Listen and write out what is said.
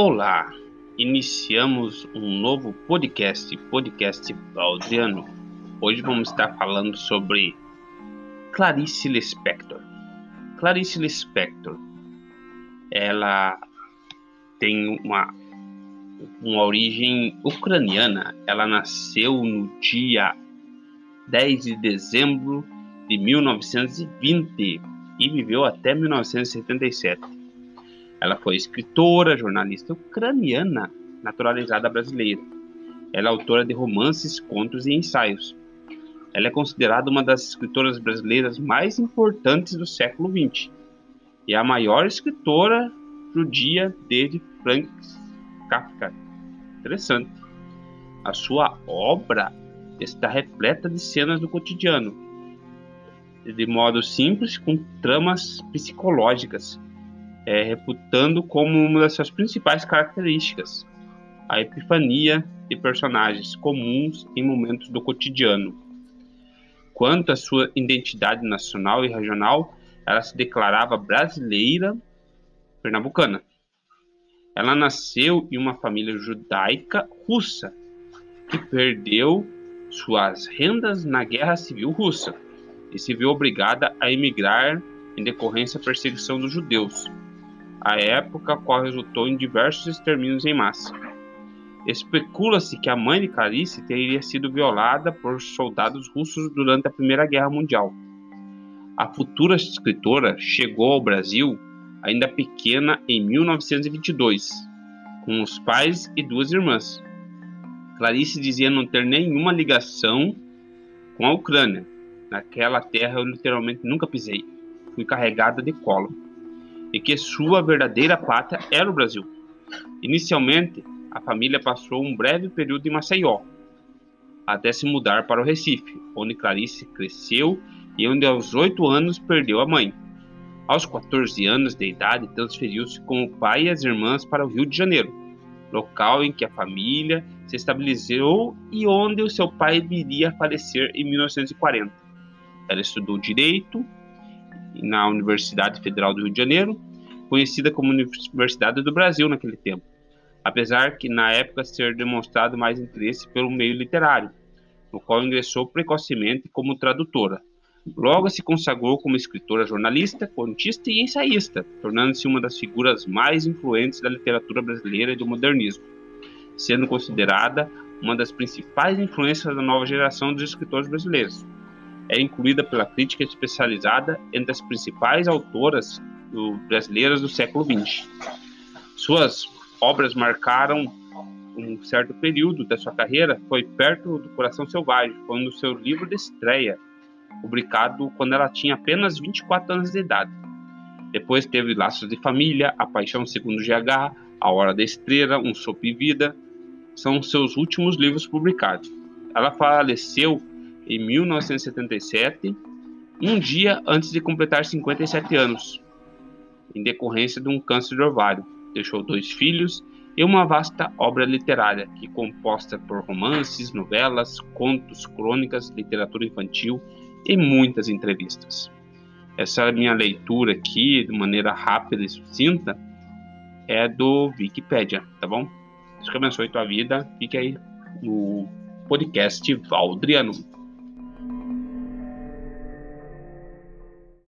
Olá, iniciamos um novo podcast, podcast Valdiano. Hoje vamos estar falando sobre Clarice Lispector. Clarice Lispector, ela tem uma, uma origem ucraniana. Ela nasceu no dia 10 de dezembro de 1920 e viveu até 1977. Ela foi escritora, jornalista ucraniana, naturalizada brasileira. Ela é autora de romances, contos e ensaios. Ela é considerada uma das escritoras brasileiras mais importantes do século XX e a maior escritora judia desde Frank Kafka. Interessante. A sua obra está repleta de cenas do cotidiano, de modo simples, com tramas psicológicas, é, reputando como uma das suas principais características a epifania de personagens comuns em momentos do cotidiano. Quanto à sua identidade nacional e regional, ela se declarava brasileira pernambucana. Ela nasceu em uma família judaica russa que perdeu suas rendas na Guerra Civil Russa e se viu obrigada a emigrar em decorrência da perseguição dos judeus, a época qual resultou em diversos extermínios em massa. Especula-se que a mãe de Clarice teria sido violada por soldados russos durante a Primeira Guerra Mundial. A futura escritora chegou ao Brasil ainda pequena em 1922, com os pais e duas irmãs. Clarice dizia não ter nenhuma ligação com a Ucrânia. Naquela terra eu literalmente nunca pisei. Fui carregada de colo. E que sua verdadeira pátria era o Brasil. Inicialmente, a família passou um breve período em Maceió, até se mudar para o Recife, onde Clarice cresceu e onde aos oito anos perdeu a mãe. Aos 14 anos de idade, transferiu-se com o pai e as irmãs para o Rio de Janeiro, local em que a família se estabilizou e onde o seu pai viria a falecer em 1940. Ela estudou Direito na Universidade Federal do Rio de Janeiro, conhecida como Universidade do Brasil naquele tempo, apesar que na época ser demonstrado mais interesse pelo meio literário, no qual ingressou precocemente como tradutora. Logo se consagrou como escritora, jornalista, contista e ensaísta, tornando-se uma das figuras mais influentes da literatura brasileira e do modernismo, sendo considerada uma das principais influências da nova geração dos escritores brasileiros. É incluída pela crítica especializada entre as principais autoras do, brasileiras do século XX. Suas obras marcaram um certo período da sua carreira, foi Perto do Coração Selvagem, quando seu livro de estreia, publicado quando ela tinha apenas 24 anos de idade. Depois teve Laços de Família, A Paixão Segundo GH, A Hora da Estrela, Um e Vida, são seus últimos livros publicados. Ela faleceu em 1977, um dia antes de completar 57 anos, em decorrência de um câncer de ovário. Deixou dois filhos e uma vasta obra literária, que composta por romances, novelas, contos, crônicas, literatura infantil e muitas entrevistas. Essa é minha leitura aqui, de maneira rápida e sucinta, é do Wikipedia, tá bom? Deus que abençoe tua vida. Fique aí no podcast Valdriano.